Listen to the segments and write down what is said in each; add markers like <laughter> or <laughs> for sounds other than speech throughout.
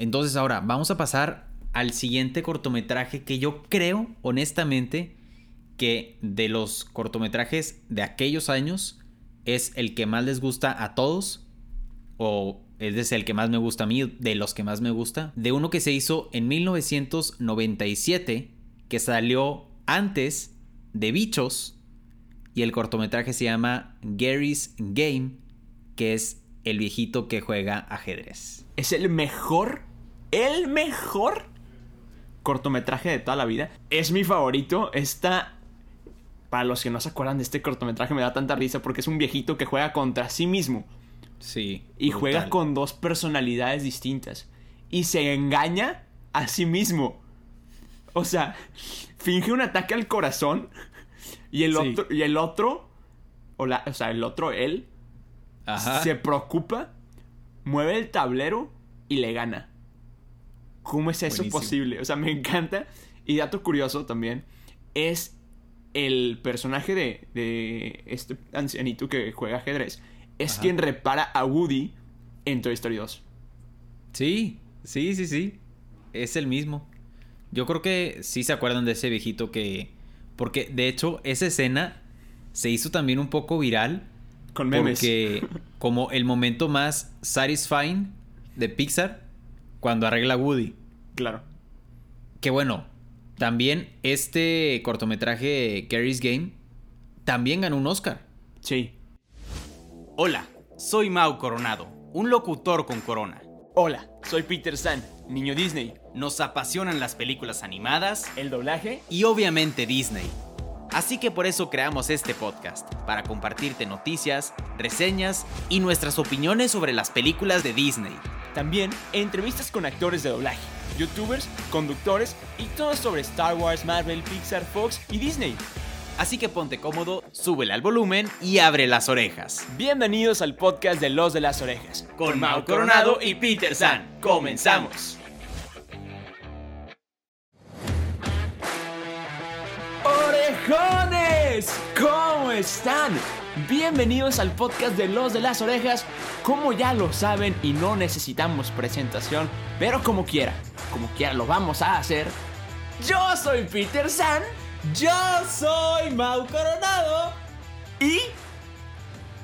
Entonces ahora vamos a pasar al siguiente cortometraje que yo creo, honestamente, que de los cortometrajes de aquellos años es el que más les gusta a todos. O es el que más me gusta a mí, de los que más me gusta. De uno que se hizo en 1997, que salió antes de Bichos. Y el cortometraje se llama Gary's Game, que es el viejito que juega ajedrez. Es el mejor, el mejor cortometraje de toda la vida. Es mi favorito. Está para los que no se acuerdan de este cortometraje, me da tanta risa porque es un viejito que juega contra sí mismo. Sí. Y juega con dos personalidades distintas. Y se engaña a sí mismo. O sea, finge un ataque al corazón. Y el otro, y el otro, o, la, o sea, el otro, él, se preocupa, mueve el tablero y le gana. ¿Cómo es eso posible? O sea, me encanta. Y dato curioso también, es el personaje de, este ancianito que juega ajedrez es quien repara a Woody en Toy Story 2. Sí, sí, sí, sí. Es el mismo. Yo creo que sí se acuerdan de ese viejito que... Porque de hecho esa escena se hizo también un poco viral. Con memes. Porque como el momento más satisfying de Pixar cuando arregla Woody. Claro. Que bueno, también este cortometraje Gary's Game también ganó un Oscar. Sí. Hola, soy Mau Coronado, un locutor con corona. Hola, soy Peter San, niño Disney. Nos apasionan las películas animadas, el doblaje y obviamente Disney. Así que por eso creamos este podcast, para compartirte noticias, reseñas y nuestras opiniones sobre las películas de Disney. También entrevistas con actores de doblaje youtubers, conductores y todo sobre Star Wars, Marvel, Pixar, Fox y Disney. Así que ponte cómodo, súbele al volumen y abre las orejas. Bienvenidos al podcast de Los de las Orejas. Con Mau Coronado y Peter San. Comenzamos. ¡Orejones! ¿Cómo están? Bienvenidos al podcast de Los de las Orejas. Como ya lo saben y no necesitamos presentación, pero como quiera, como quiera lo vamos a hacer. Yo soy Peter San. Yo soy Mau Coronado. Y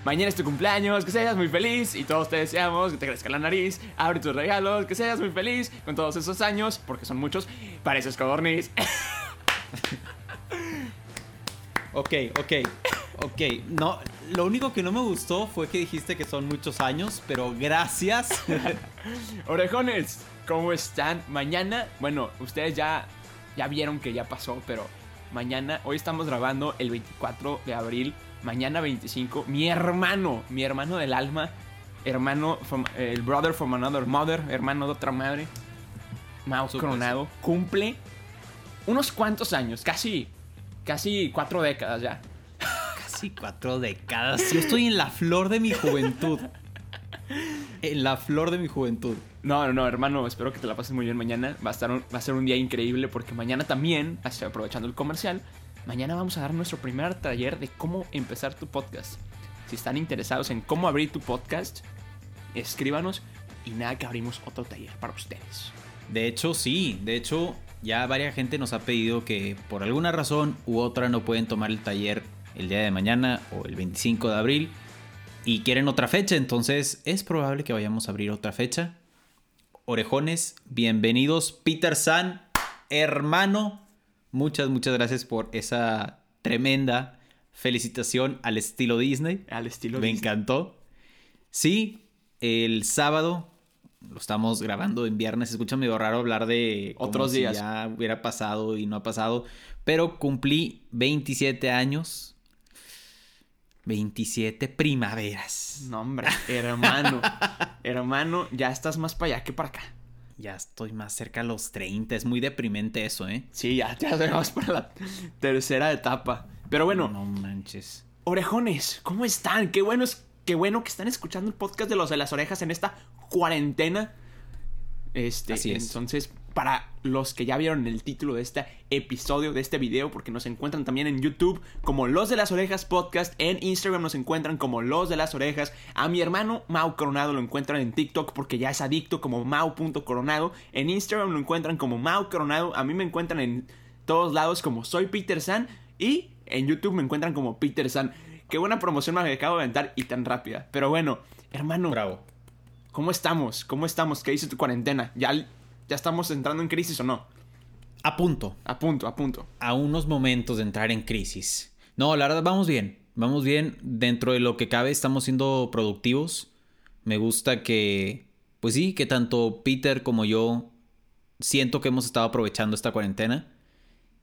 Mañana es tu cumpleaños, que seas muy feliz y todos te deseamos que te crezca la nariz, abre tus regalos, que seas muy feliz con todos esos años, porque son muchos, pareces codorniz. <laughs> ok, ok, ok. No, lo único que no me gustó fue que dijiste que son muchos años, pero gracias. <laughs> Orejones, ¿cómo están? Mañana, bueno, ustedes ya, ya vieron que ya pasó, pero mañana, hoy estamos grabando el 24 de abril, mañana 25, mi hermano, mi hermano del alma, hermano, el brother from another mother, hermano de otra madre, Mouse Coronado, cumple unos cuantos años, casi, casi cuatro décadas ya. Casi cuatro décadas. Yo estoy en la flor de mi juventud. <laughs> En la flor de mi juventud. No, no, no, hermano, espero que te la pases muy bien mañana. Va a, estar va a ser un día increíble porque mañana también, aprovechando el comercial, mañana vamos a dar nuestro primer taller de cómo empezar tu podcast. Si están interesados en cómo abrir tu podcast, escríbanos y nada que abrimos otro taller para ustedes. De hecho, sí. De hecho, ya varias gente nos ha pedido que por alguna razón u otra no pueden tomar el taller el día de mañana o el 25 de abril y quieren otra fecha, entonces es probable que vayamos a abrir otra fecha. Orejones, bienvenidos. Peter San, hermano, muchas, muchas gracias por esa tremenda felicitación al estilo Disney. Al estilo Me encantó. Sí, el sábado lo estamos grabando en viernes. Escucha medio raro hablar de otros días. ya hubiera pasado y no ha pasado. Pero cumplí 27 años 27 primaveras. No, hombre, hermano. hermano, ya estás más para allá que para acá. Ya estoy más cerca a los 30. Es muy deprimente eso, ¿eh? Sí, ya, ya vamos para la tercera etapa. Pero bueno. No manches. Orejones, ¿cómo están? Qué bueno, qué bueno que están escuchando el podcast de los de las orejas en esta cuarentena. Este, Así es. Entonces, para los que ya vieron el título de este episodio, de este video, porque nos encuentran también en YouTube como Los de las Orejas Podcast, en Instagram nos encuentran como Los de las Orejas, a mi hermano Mau Coronado lo encuentran en TikTok porque ya es adicto como Mau.coronado, en Instagram lo encuentran como Mau Coronado, a mí me encuentran en todos lados como Soy Peter San y en YouTube me encuentran como Peter San. Qué buena promoción me acabo de aventar y tan rápida. Pero bueno, hermano. Bravo. ¿Cómo estamos? ¿Cómo estamos? ¿Qué dice tu cuarentena? ¿Ya, ¿Ya estamos entrando en crisis o no? A punto. A punto, a punto. A unos momentos de entrar en crisis. No, la verdad, vamos bien. Vamos bien. Dentro de lo que cabe, estamos siendo productivos. Me gusta que, pues sí, que tanto Peter como yo siento que hemos estado aprovechando esta cuarentena.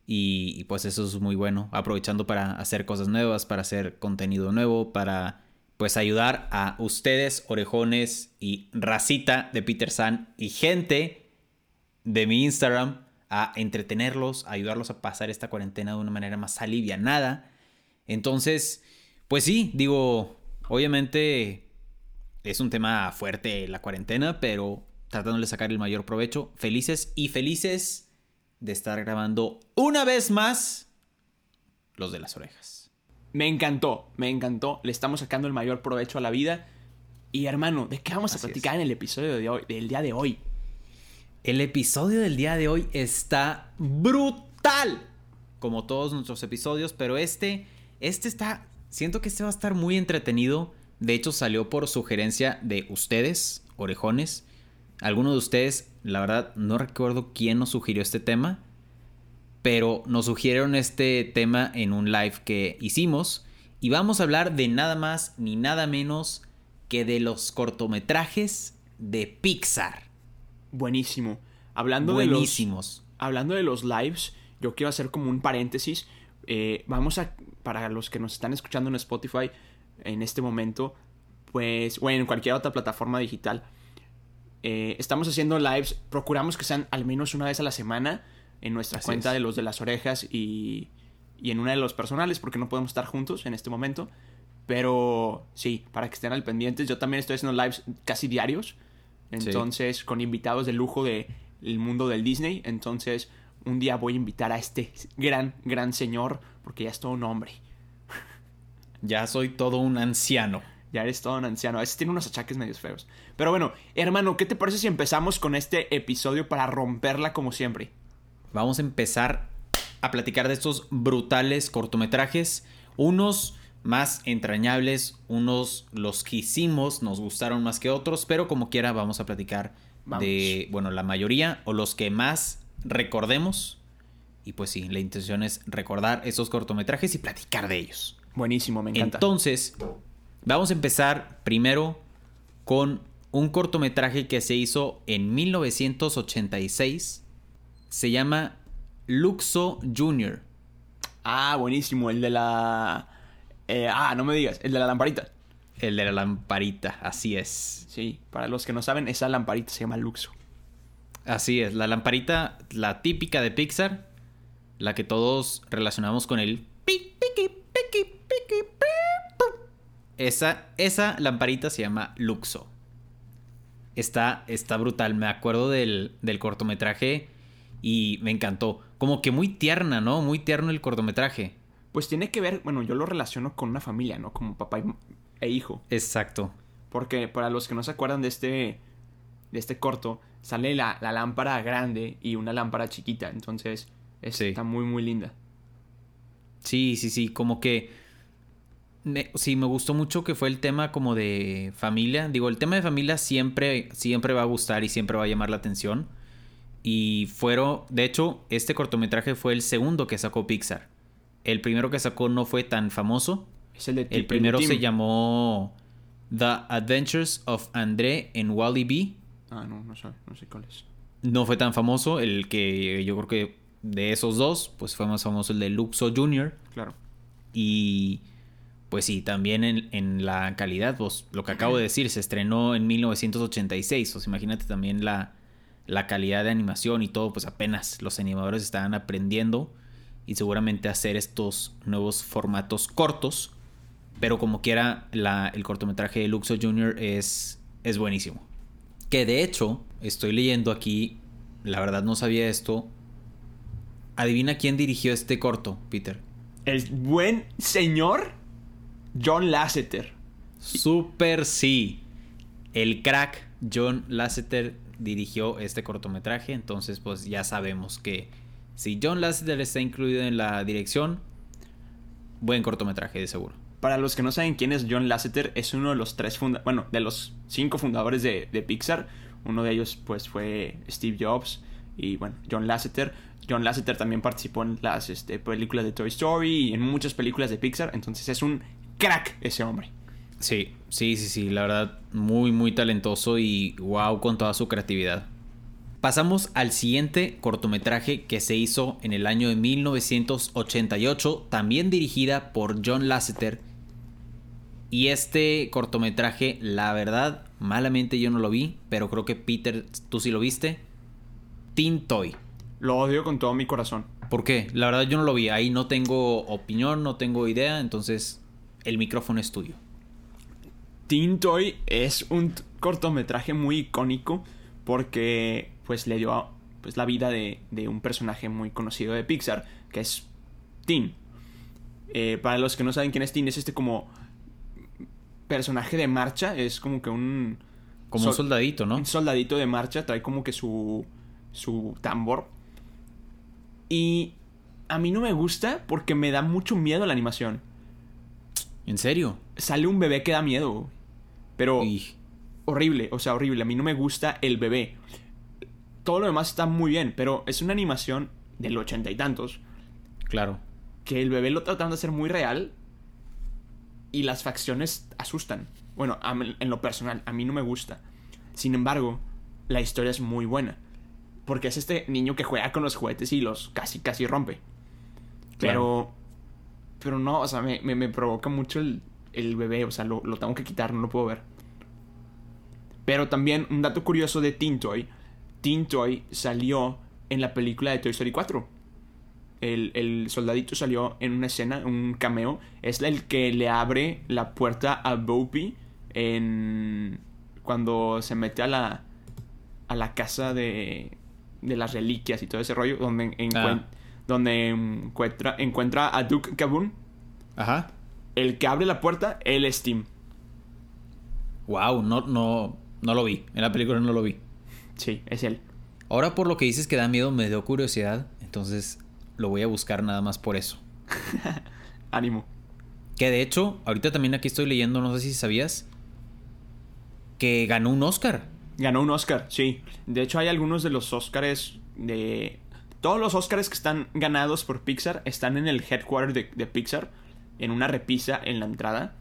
Y, pues eso es muy bueno, aprovechando para hacer cosas nuevas, para hacer contenido nuevo, para pues ayudar a ustedes, orejones y racita de Peter San y gente de mi Instagram a entretenerlos, a ayudarlos a pasar esta cuarentena de una manera más alivianada. Entonces, pues sí, digo, obviamente es un tema fuerte la cuarentena, pero tratando de sacar el mayor provecho. Felices y felices de estar grabando una vez más los de las orejas. Me encantó, me encantó. Le estamos sacando el mayor provecho a la vida. Y hermano, ¿de qué vamos a platicar en el episodio de hoy, del día de hoy? El episodio del día de hoy está brutal. Como todos nuestros episodios, pero este, este está, siento que este va a estar muy entretenido. De hecho, salió por sugerencia de ustedes, orejones. Alguno de ustedes, la verdad, no recuerdo quién nos sugirió este tema, pero nos sugirieron este tema en un live que hicimos y vamos a hablar de nada más ni nada menos que de los cortometrajes de Pixar. Buenísimo. Hablando Buenísimos. de los hablando de los lives, yo quiero hacer como un paréntesis. Eh, vamos a para los que nos están escuchando en Spotify en este momento, pues o en cualquier otra plataforma digital eh, estamos haciendo lives, procuramos que sean al menos una vez a la semana en nuestra cuenta de los de las orejas y, y en una de los personales porque no podemos estar juntos en este momento. Pero sí, para que estén al pendientes, yo también estoy haciendo lives casi diarios. Entonces, con invitados de lujo del mundo del Disney. Entonces, un día voy a invitar a este gran, gran señor, porque ya es todo un hombre. <laughs> Ya soy todo un anciano. Ya eres todo un anciano. A veces tiene unos achaques medios feos. Pero bueno, hermano, ¿qué te parece si empezamos con este episodio para romperla como siempre? Vamos a empezar a platicar de estos brutales cortometrajes. Unos más entrañables, unos los que hicimos nos gustaron más que otros, pero como quiera vamos a platicar de, bueno, la mayoría o los que más recordemos. Y pues sí, la intención es recordar esos cortometrajes y platicar de ellos. Buenísimo, me encanta. Entonces, Vamos a empezar primero con un cortometraje que se hizo en 1986. Se llama Luxo Jr. Ah, buenísimo. El de la... Eh, ah, no me digas. El de la lamparita. El de la lamparita, así es. Sí, para los que no saben, esa lamparita se llama Luxo. Así es, la lamparita, la típica de Pixar, la que todos relacionamos con el esa, esa lamparita se llama Luxo. Está, está brutal. Me acuerdo del, del cortometraje y me encantó. Como que muy tierna, ¿no? Muy tierno el cortometraje. Pues tiene que ver, bueno, yo lo relaciono con una familia, ¿no? Como papá e hijo. Exacto. Porque para los que no se acuerdan de este, de este corto, sale la, la lámpara grande y una lámpara chiquita. Entonces, está muy, muy linda. Sí, sí, sí. Como que sí, me gustó mucho que fue el tema como de familia. Digo, el tema de familia siempre, siempre va a gustar y siempre va a llamar la atención. Y fueron, de hecho, este cortometraje fue el segundo que sacó Pixar. El primero que sacó no fue tan famoso. Es el, de el primero se llamó The Adventures of André en Wally B. Ah, no, no sé, no sé cuál es. No fue tan famoso. El que yo creo que de esos dos, pues fue más famoso el de Luxo Jr. Claro. Y pues sí, también en, la calidad, pues lo que acabo de decir, se estrenó en 1986, o sea, imagínate también la, la calidad de animación y todo, pues apenas los animadores estaban aprendiendo y seguramente hacer estos nuevos formatos cortos, pero como quiera, la, el cortometraje de Luxo Jr. es, es buenísimo. Que de hecho, estoy leyendo aquí la verdad no sabía esto. Adivina quién dirigió este corto, Peter. El buen señor John Lasseter. Super sí. El crack John Lasseter dirigió este cortometraje, entonces pues ya sabemos que si John Lasseter está incluido en la dirección, buen cortometraje de seguro. Para los que no saben quién es John Lasseter, es uno de los tres funda bueno, de los cinco fundadores de, de Pixar. Uno de ellos pues fue Steve Jobs y bueno, John Lasseter. John Lasseter también participó en las este, películas de Toy Story y en muchas películas de Pixar, entonces es un crack ese hombre. Sí, sí, sí, sí, la verdad, muy, muy talentoso y wow con toda su creatividad. Pasamos al siguiente cortometraje que se hizo en el año de 1988, también dirigida por John Lasseter. Y este cortometraje, la verdad, malamente yo no lo vi, pero creo que Peter, tú sí lo viste. Teen Toy. Lo odio con todo mi corazón. ¿Por qué? La verdad yo no lo vi. Ahí no tengo opinión, no tengo idea, entonces el micrófono es tuyo. Teen Toy es un cortometraje muy icónico porque pues le dio pues, la vida de, un personaje muy conocido de Pixar, que es Teen. Eh, para los que no saben quién es Teen, es este como personaje de marcha, es como que un... Como un soldadito, ¿no? Un soldadito de marcha, trae como que su, su tambor. Y a mí no me gusta porque me da mucho miedo la animación. ¿En serio? Sale un bebé que da miedo. Pero horrible, o sea, horrible. A mí no me gusta el bebé. Todo lo demás está muy bien, pero es una animación del ochenta y tantos. Claro. Que el bebé lo tratan de hacer muy real y las facciones asustan. Bueno, en lo personal, a mí no me gusta. Sin embargo, la historia es muy buena. Porque es este niño que juega con los juguetes y los casi, casi rompe. Pero. Pero no, o sea, me, me provoca mucho el, el bebé, o sea, lo, tengo que quitar, no lo puedo ver. Pero también un dato curioso de Tintoy. Tintoy salió en la película de Toy Story 4. El, soldadito salió en una escena, un cameo. Es el que le abre la puerta a Boopy en... Cuando se mete a la... A la casa de... De las reliquias y todo ese rollo. Donde, ah. donde encuentra, encuentra a Duke Kaboom. Ajá el que abre la puerta, él es Tim. Wow, no, no, no lo vi. En la película no lo vi. Sí, es él. Ahora por lo que dices que da miedo, me dio curiosidad. Entonces lo voy a buscar nada más por eso. <laughs> Ánimo. Que de hecho, ahorita también aquí estoy leyendo, no sé si sabías, que ganó un Oscar. Ganó un Oscar, sí. De hecho, hay algunos de los Oscars de... Todos los Oscars que están ganados por Pixar están en el headquarter de, de Pixar en una repisa en la entrada.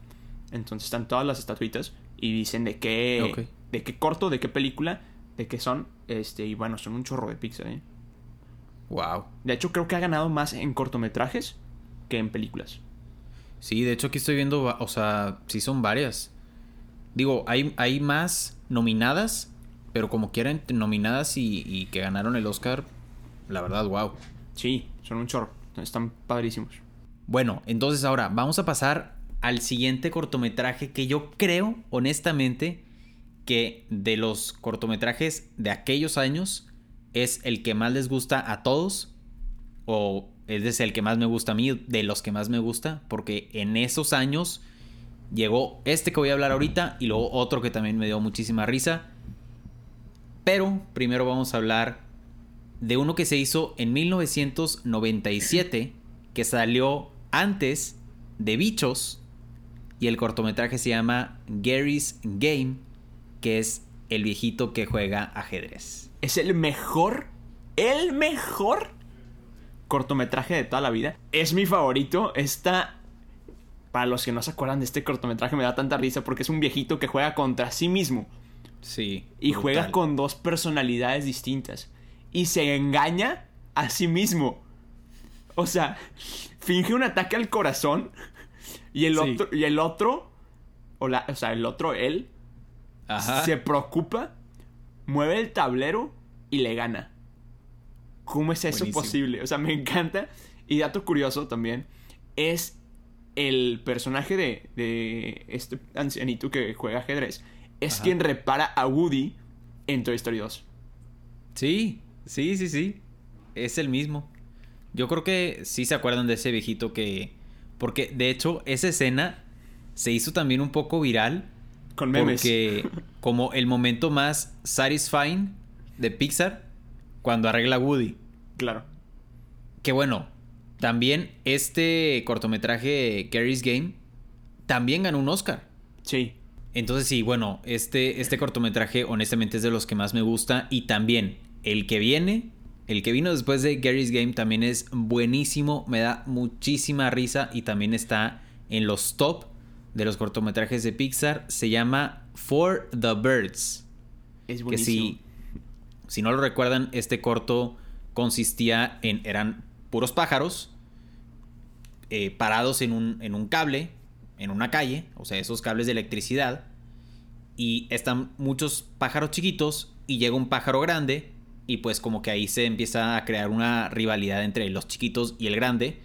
Entonces están todas las estatuitas y dicen de qué, de qué corto, de qué película, de qué son. Este, y bueno, son un chorro de Pixar, ¿eh? Wow. De hecho, creo que ha ganado más en cortometrajes que en películas. Sí, de hecho aquí estoy viendo, o sea, sí son varias. Digo, hay, hay más nominadas, pero como quieren, nominadas y, y que ganaron el Oscar, la verdad, wow. Sí, son un chorro. Están padrísimos. Bueno, entonces ahora vamos a pasar al siguiente cortometraje que yo creo, honestamente, que de los cortometrajes de aquellos años es el que más les gusta a todos o es el que más me gusta a mí, de los que más me gusta, porque en esos años llegó este que voy a hablar ahorita y luego otro que también me dio muchísima risa. Pero primero vamos a hablar de uno que se hizo en 1997, que salió antes de Bichos y el cortometraje se llama Gary's Game, que es el viejito que juega ajedrez. Es el mejor, el mejor cortometraje de toda la vida. Es mi favorito. Está... Para los que no se acuerdan de este cortometraje me da tanta risa porque es un viejito que juega contra sí mismo. Sí. Y juega con dos personalidades distintas. Y se engaña a sí mismo. O sea, finge un ataque al corazón y el otro, y el otro o, la, o sea, el otro, él, se preocupa, mueve el tablero y le gana. ¿Cómo es eso posible? O sea, me encanta. Y dato curioso también, es el personaje de, de este ancianito que juega ajedrez, es quien repara a Woody en Toy Story 2. Sí, Sí, sí, sí. Es el mismo. Yo creo que sí se acuerdan de ese viejito que... Porque de hecho esa escena se hizo también un poco viral. Con memes. Porque como el momento más satisfying de Pixar cuando arregla Woody. Claro. Que bueno, también este cortometraje Gary's Game también ganó un Oscar. Sí. Entonces sí, bueno, este, este cortometraje honestamente es de los que más me gusta y también el que viene, el que vino después de Gary's Game también es buenísimo, me da muchísima risa y también está en los top de los cortometrajes de Pixar, se llama For the Birds. Es Que si, si no lo recuerdan, este corto consistía en, eran puros pájaros eh, parados en un, en un cable, en una calle, o sea, esos cables de electricidad, y están muchos pájaros chiquitos y llega un pájaro grande y pues como que ahí se empieza a crear una rivalidad entre los chiquitos y el grande,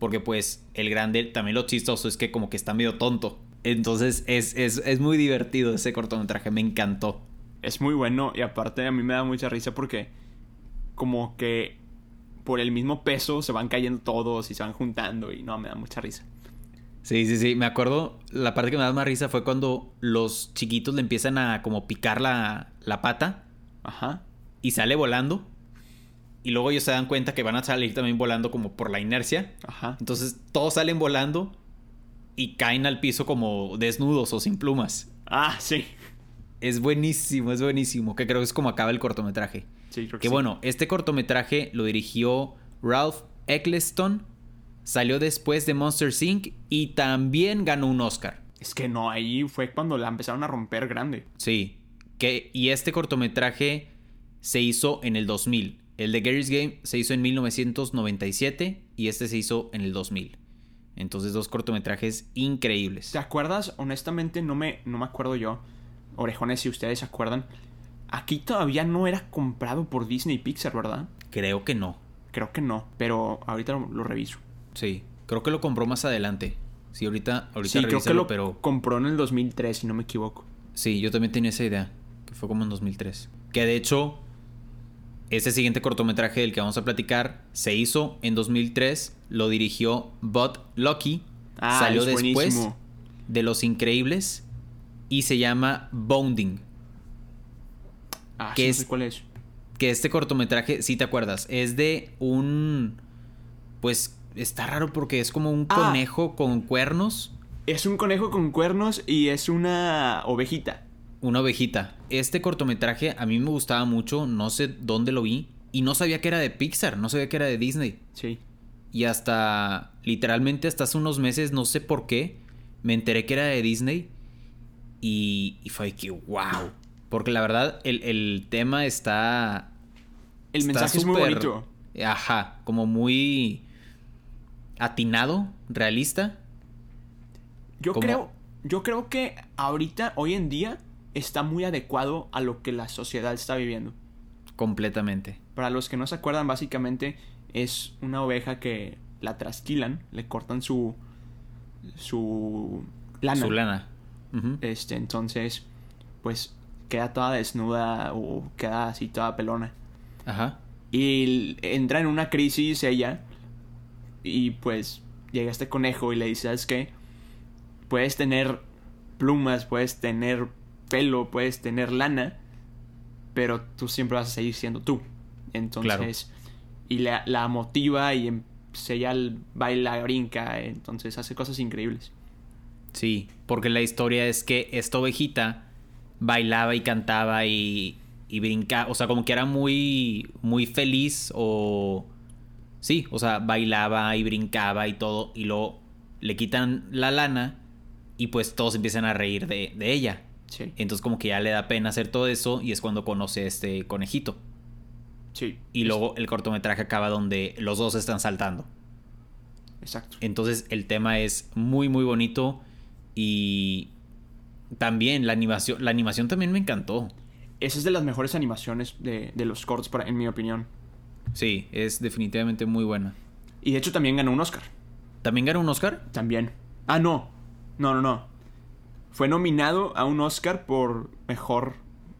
porque pues el grande también lo chistoso es que como que está medio tonto. Entonces es, es, es muy divertido ese cortometraje, me encantó. Es muy bueno y aparte a mí me da mucha risa porque como que por el mismo peso se van cayendo todos y se van juntando y no, me da mucha risa. Sí, sí, sí. Me acuerdo, la parte que me da más risa fue cuando los chiquitos le empiezan a como picar la, la pata Ajá. y sale volando. Y luego ellos se dan cuenta que van a salir también volando como por la inercia. Ajá. Entonces todos salen volando y caen al piso como desnudos o sin plumas. Ah, sí. Es buenísimo, es buenísimo. Que creo que es como acaba el cortometraje. Sí, creo que, Que sí. bueno, este cortometraje lo dirigió Ralph Eccleston. Salió después de Monster Inc. y también ganó un Oscar. Es que no, ahí fue cuando la empezaron a romper grande. Sí. Que, y este cortometraje se hizo en el 2000. El de Gary's Game se hizo en 1997 y este se hizo en el 2000. Entonces dos cortometrajes increíbles. ¿Te acuerdas? Honestamente no me, no me acuerdo yo. Orejones, si ustedes se acuerdan. Aquí todavía no era comprado por Disney y Pixar, ¿verdad? Creo que no. Creo que no, pero ahorita lo, lo reviso. Sí. Creo que lo compró más adelante. Sí, ahorita, ahorita Sí, creo que lo pero compró en el 2003, si no me equivoco. sí, yo también tenía esa idea. Que fue como en 2003. Que de hecho, ese siguiente cortometraje del que vamos a platicar se hizo en 2003. Lo dirigió Bud Lucky. Ah, salió es después buenísimo. de Los Increíbles y se llama Bounding. Ah, sé cuál es. Que este cortometraje, si te acuerdas, es de un... Pues está raro porque es como un Ah. conejo con cuernos, Es un conejo con cuernos y es una ovejita. Una ovejita. Este cortometraje a mí me gustaba mucho, no sé dónde lo vi y no sabía que era de Pixar, no sabía que era de Disney. Sí. Y hasta, literalmente hasta hace unos meses, no sé por qué, me enteré que era de Disney. Y, y fue que, wow. Porque la verdad, el, el tema está... El está mensaje es muy bonito. Ajá, como muy atinado, realista. Yo como- creo, yo creo que ahorita, hoy en día, está muy adecuado a lo que la sociedad está viviendo. Completamente. Para los que no se acuerdan, básicamente es una oveja que la trasquilan, le cortan su su lana. Su lana. Este, entonces, pues queda toda desnuda o queda así toda pelona. Ajá. Y entra en una crisis ella. Y pues llega este conejo y le dice, ¿sabes qué? Puedes tener plumas, puedes tener pelo, puedes tener lana, pero tú siempre vas a seguir siendo tú. Entonces, y la, la motiva y em- ella l- baila, brinca, entonces hace cosas increíbles. Sí, porque la historia es que esta ovejita bailaba y cantaba y, y brincaba, o sea, como que era muy, muy feliz o... Sí, o sea, bailaba y brincaba y todo, y luego le quitan la lana y pues todos empiezan a reír de, de ella. Sí, Entonces como que ya le da pena hacer todo eso y es cuando conoce a este conejito. sí. Y luego el cortometraje acaba donde los dos están saltando. Exacto. Entonces el tema es muy muy bonito y también la animación, la animación también me encantó. Esa es de las mejores animaciones de, de los cortos, para, en mi opinión. Sí, es definitivamente muy buena. Y de hecho también ganó un Oscar. ¿También ganó un Oscar? También. Ah, no. No, no, no. Fue nominado a un Oscar por mejor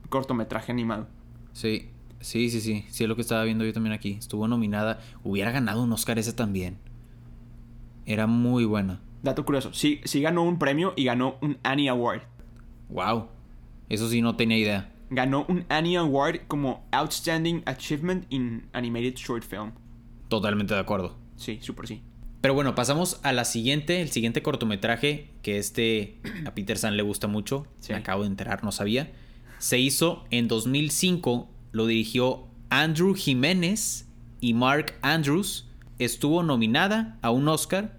cortometraje animado. Sí. Sí, sí, sí. Sí, es lo que estaba viendo yo también aquí. Estuvo nominada. Hubiera ganado un Oscar ese también. Era muy buena. Dato curioso. Sí, sí ganó un premio y ganó un Annie Award. Wow. Eso sí no tenía idea. Ganó un Annie Award como Outstanding Achievement in Animated Short Film. Totalmente de acuerdo. Sí, súper sí. Pero bueno, pasamos a la siguiente, el siguiente cortometraje que este <clears throat> a Peter San le gusta mucho. Sí. Me acabo de enterar, no sabía. Se hizo en 2005, lo dirigió Andrew Jiménez y Mark Andrews. Estuvo nominada a un Oscar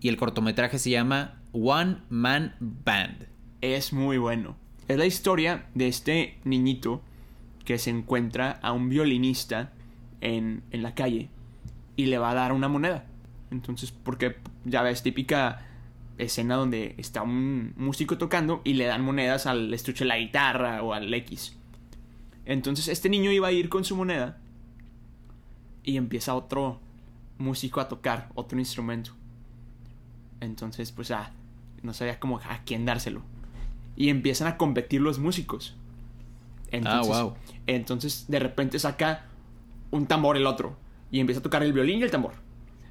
y el cortometraje se llama One Man Band. Es muy bueno. Es la historia de este niñito que se encuentra a un violinista en, en la calle y le va a dar una moneda. Entonces, porque ya ves, típica escena donde está un músico tocando y le dan monedas al estuche de la guitarra o al X. Entonces, este niño iba a ir con su moneda y empieza otro músico a tocar otro instrumento. Entonces, pues, ah, no sabía cómo a quién dárselo. Y empiezan a competir los músicos. Entonces, wow. entonces de repente saca un tambor el otro. Y empieza a tocar el violín y el tambor.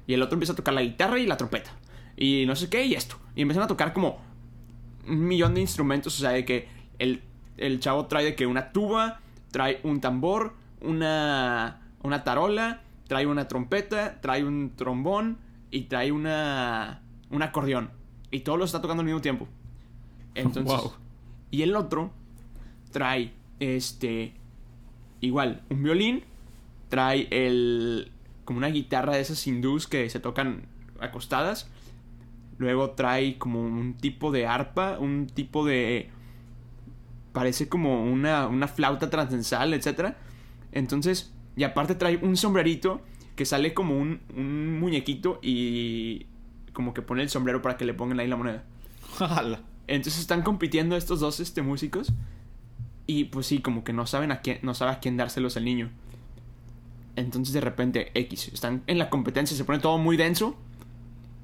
Y el otro empieza a tocar la guitarra y la trompeta. Y no sé qué, y esto. Y empiezan a tocar como un millón de instrumentos. O sea, de que el, el chavo trae de que una tuba, trae un tambor, una, una tarola, trae una trompeta, trae un trombón y trae una, un acordeón. Y todo lo está tocando al mismo tiempo. <laughs> Entonces, Wow. y el otro trae este igual un violín, trae el como una guitarra de esas hindús que se tocan acostadas. Luego trae como un tipo de arpa, un tipo de parece como una, una flauta transversal, etc. Entonces, y aparte trae un sombrerito que sale como un, un muñequito y como que pone el sombrero para que le pongan ahí la moneda. <laughs> Entonces están compitiendo estos dos este, músicos. Y pues sí, como que no saben a quién, no sabe a quién dárselos al niño. Entonces de repente, X, están en la competencia, se pone todo muy denso.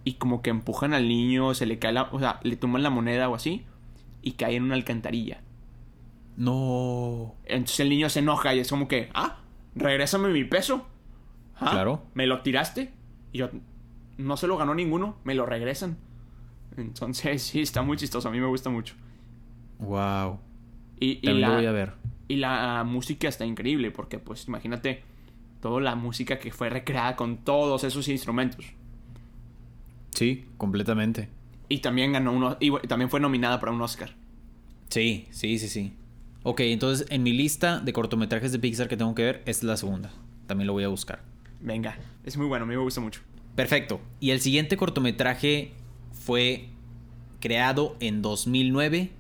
Y como que empujan al niño, se le cae la. O sea, le toman la moneda o así. Y cae en una alcantarilla. No. Entonces el niño se enoja y es como que, ah, regrésame mi peso. Ah, Claro. Me lo tiraste. Y yo, no se lo ganó ninguno, me lo regresan. Entonces <laughs> sí, está muy chistoso, a mí me gusta mucho. Wow. Y, y También la, lo voy a ver. y la música está increíble, porque pues imagínate toda la música que fue recreada con todos esos instrumentos. Sí, completamente. Y también ganó uno, y también fue nominada para un Oscar. Sí, sí, sí, sí. Ok, entonces en mi lista de cortometrajes de Pixar que tengo que ver, esta es la segunda. También lo voy a buscar. Venga, es muy bueno, a mí me gusta mucho. Perfecto. Y el siguiente cortometraje fue creado en 2009.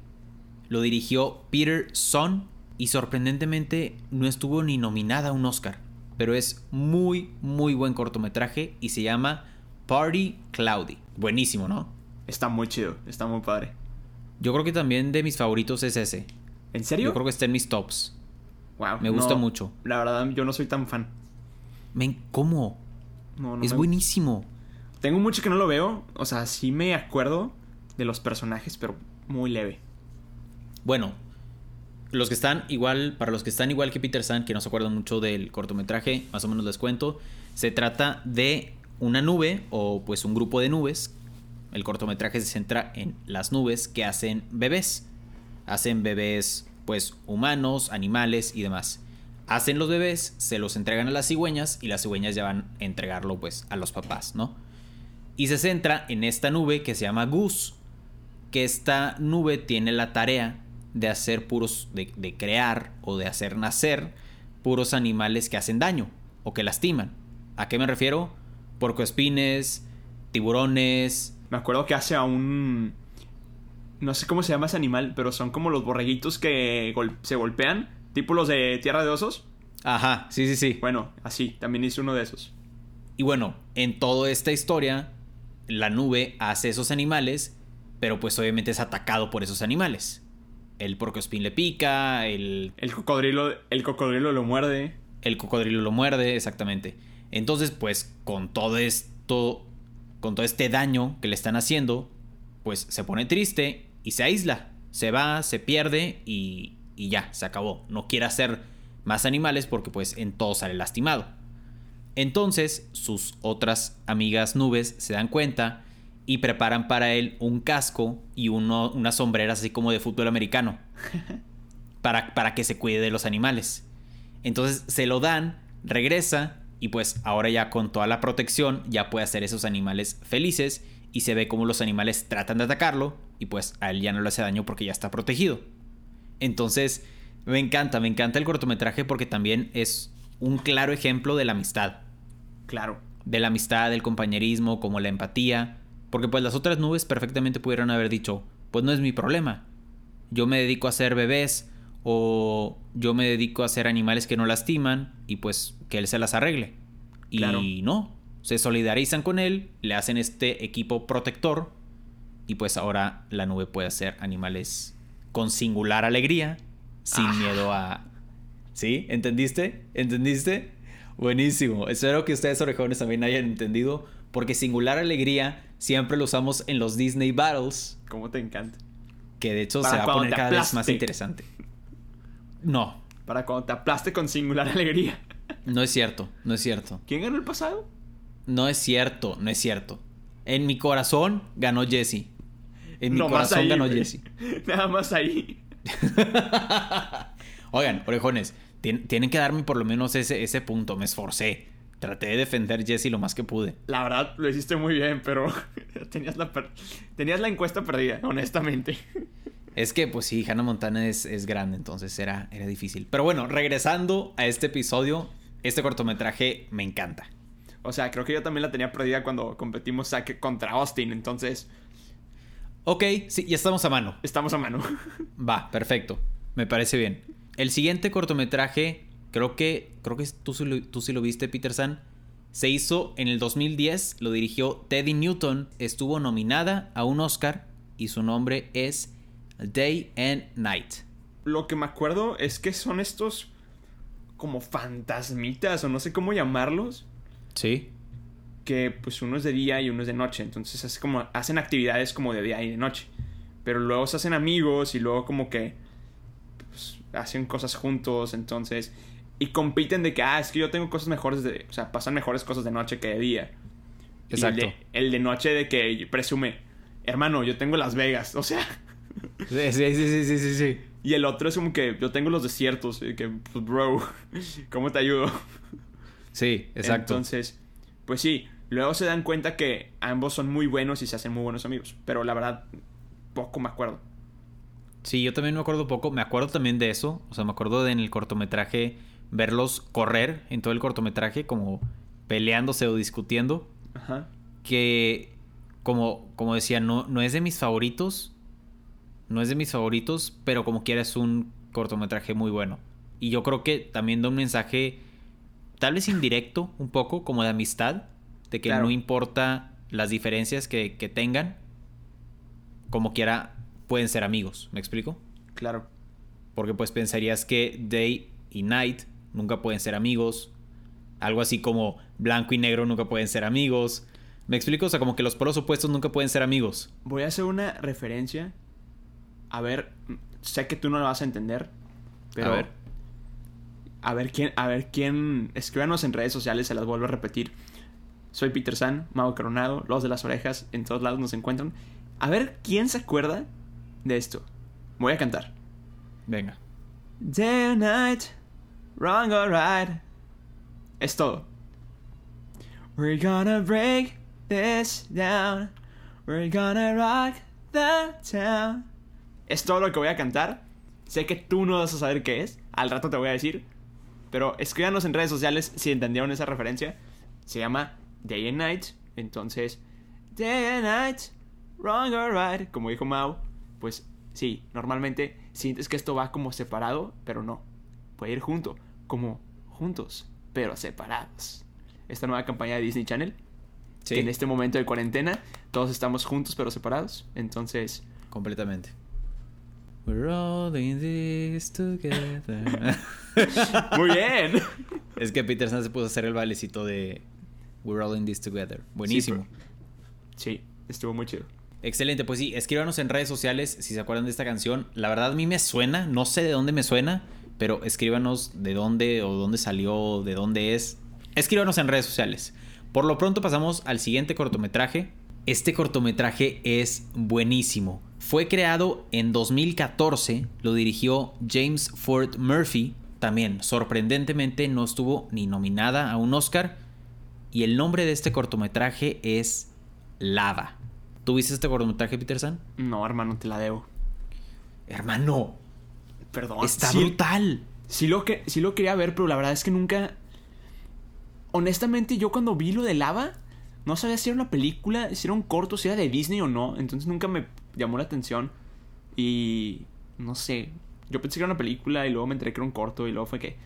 Lo dirigió Peter Son y sorprendentemente no estuvo ni nominada a un Oscar. Pero es muy, muy buen cortometraje y se llama Party Cloudy. Buenísimo, ¿no? Está muy chido, está muy padre. Yo creo que también de mis favoritos es ese. ¿En serio? Yo creo que está en mis tops. Wow, me gusta mucho. La verdad, yo no soy tan fan. Men, ¿cómo? No, no es me- buenísimo. Tengo mucho que no lo veo. O sea, sí me acuerdo de los personajes, pero muy leve. Bueno, los que están igual, para los que están igual que Peter San, que no se acuerdan mucho del cortometraje, más o menos les cuento, se trata de una nube o pues un grupo de nubes. El cortometraje se centra en las nubes que hacen bebés. Hacen bebés pues humanos, animales y demás. Hacen los bebés, se los entregan a las cigüeñas y las cigüeñas ya van a entregarlo pues a los papás, ¿no? Y se centra en esta nube que se llama Goose que esta nube tiene la tarea de hacer puros, de, de crear o de hacer nacer puros animales que hacen daño o que lastiman. ¿A qué me refiero? Porcoespines, tiburones. Me acuerdo que hace a un. No sé cómo se llama ese animal, pero son como los borreguitos que gol- se golpean, tipo los de Tierra de Osos. Ajá, sí, sí, sí. Bueno, así, también hice uno de esos. Y bueno, en toda esta historia, la nube hace esos animales, pero pues obviamente es atacado por esos animales. El porcoespín le pica, el El cocodrilo, el cocodrilo lo muerde. el cocodrilo lo muerde, exactamente. Entonces, pues, con todo esto, con todo este daño que le están haciendo, pues se pone triste y se aísla. Se va, se pierde y, y ya, se acabó. No quiere hacer más animales porque pues en todo sale lastimado. Entonces sus otras amigas nubes se dan cuenta y preparan para él un casco y uno, unas sombreras así como de fútbol americano <laughs> para, para que se cuide de los animales. Entonces se lo dan, regresa y pues ahora ya con toda la protección ya puede hacer esos animales felices y se ve como los animales tratan de atacarlo y pues a él ya no le hace daño porque ya está protegido. Entonces me encanta, me encanta el cortometraje porque también es un claro ejemplo de la amistad. Claro. De la amistad, del compañerismo, como la empatía. Porque pues las otras nubes perfectamente pudieron haber dicho, pues no es mi problema. Yo me dedico a hacer bebés o yo me dedico a hacer animales que no lastiman y pues que él se las arregle. Y no, se solidarizan con él, le hacen este equipo protector y pues ahora la nube puede hacer animales con singular alegría, sin ah. miedo a... ¿Sí? ¿Entendiste? ¿Entendiste? Buenísimo. Espero que ustedes orejones también hayan entendido, porque singular alegría siempre lo usamos en los Disney Battles. ¿Cómo te encanta? Que de hecho se va a poner cada vez más interesante. No. Para cuando te aplaste con singular <laughs> alegría. No es cierto, no es cierto. ¿Quién ganó el pasado? No es cierto, no es cierto. En mi corazón ganó Jesse. En mi corazón ganó Jesse. <laughs> Nada más ahí. <laughs> Oigan, orejones, tienen que darme por lo menos ese, ese punto. Me esforcé. Traté de defender Jesse lo más que pude. La verdad, lo hiciste muy bien, pero tenías la, tenías la encuesta perdida, honestamente. Es que, pues sí, Hannah Montana es, es grande, entonces era, era difícil. Pero bueno, regresando a este episodio, este cortometraje me encanta. O sea, creo que yo también la tenía perdida cuando competimos contra Austin, entonces... Ok, sí, ya estamos a mano. Estamos a mano. <laughs> Va, perfecto. Me parece bien. El siguiente cortometraje, creo que, creo que tú, tú sí lo viste, Peter San. Se hizo en el 2010, lo dirigió Teddy Newton, estuvo nominada a un Oscar y su nombre es Day and Night. Lo que me acuerdo es que son estos como fantasmitas o no sé cómo llamarlos. Sí. Que pues uno es de día y uno es de noche, entonces como hacen actividades como de día y de noche. Pero luego se hacen amigos y luego como que hacen cosas juntos, entonces... Y compiten de que, ah, es que yo tengo cosas mejores de... O sea, pasan mejores cosas de noche que de día. Exacto. el, de, noche de que presume, hermano, yo tengo Las Vegas, o sea... Sí, sí, sí, sí, sí, sí. Y el otro es como que yo tengo los desiertos, y que, pues, bro, ¿cómo te ayudo? Sí, exacto. Entonces, pues sí, luego se dan cuenta que ambos son muy buenos y se hacen muy buenos amigos, pero la verdad, poco me acuerdo. Sí, yo también me acuerdo poco. Me acuerdo también de eso. O sea, me acuerdo de en el cortometraje verlos correr en todo el cortometraje, como peleándose o discutiendo. Ajá. Que, como, como decía, no, no es de mis favoritos. No es de mis favoritos, pero como quiera es un cortometraje muy bueno. Y yo creo que también da un mensaje, tal vez indirecto, un poco, como de amistad. De que no importa las diferencias que, que tengan. Como quiera, pueden ser amigos, ¿me explico? Claro. Porque pues pensarías que Day y Night nunca pueden ser amigos. Algo así como blanco y negro nunca pueden ser amigos. ¿Me explico? O sea, como que los polos opuestos nunca pueden ser amigos. Voy a hacer una referencia. A ver, sé que tú no lo vas a entender. Pero a ver. A ver quién, a ver quién. Escríbanos en redes sociales, se las vuelvo a repetir. Soy Peter San, Mago Coronado, los de las orejas, en todos lados nos encuentran. A ver quién se acuerda de esto. Voy a cantar. Venga. Day or night, wrong or right. Es todo. We're gonna break this down. We're gonna rock the town. Es todo lo que voy a cantar. Sé que tú no vas a saber qué es. Al rato te voy a decir. Pero escríbanos en redes sociales si entendieron esa referencia. Se llama Day and Night. Entonces, Day and Night, wrong or right. Como dijo Mau pues sí, normalmente sientes que esto va como separado, pero no. Puede ir junto, como juntos, pero separados. Esta nueva campaña de Disney Channel, que en este momento de cuarentena todos estamos juntos pero separados, entonces... Completamente. We're all in this together. <laughs> Muy bien. Es que Peterson se puso a hacer el valecito de We're all in this together. Buenísimo. sí estuvo muy chido. Excelente, pues sí, escríbanos en redes sociales si se acuerdan de esta canción. La verdad a mí me suena, no sé de dónde me suena, pero escríbanos de dónde o dónde salió, de dónde es. Escríbanos en redes sociales. Por lo pronto pasamos al siguiente cortometraje. Este cortometraje es buenísimo. Fue creado en 2014, lo dirigió James Ford Murphy. También, sorprendentemente, no estuvo ni nominada a un Oscar. Y el nombre de este cortometraje es Lava. ¿Tuviste este cortometraje, Peterson? No, hermano, te la debo. Hermano, Perdón. está sí- brutal. Sí lo, que, sí lo quería ver, pero la verdad es que nunca... Honestamente, yo cuando vi lo de Lava, no sabía si era una película, si era un corto, si era de Disney o no. Entonces nunca me llamó la atención. Y... No sé. Yo pensé que era una película y luego me enteré que era un corto y luego fue que...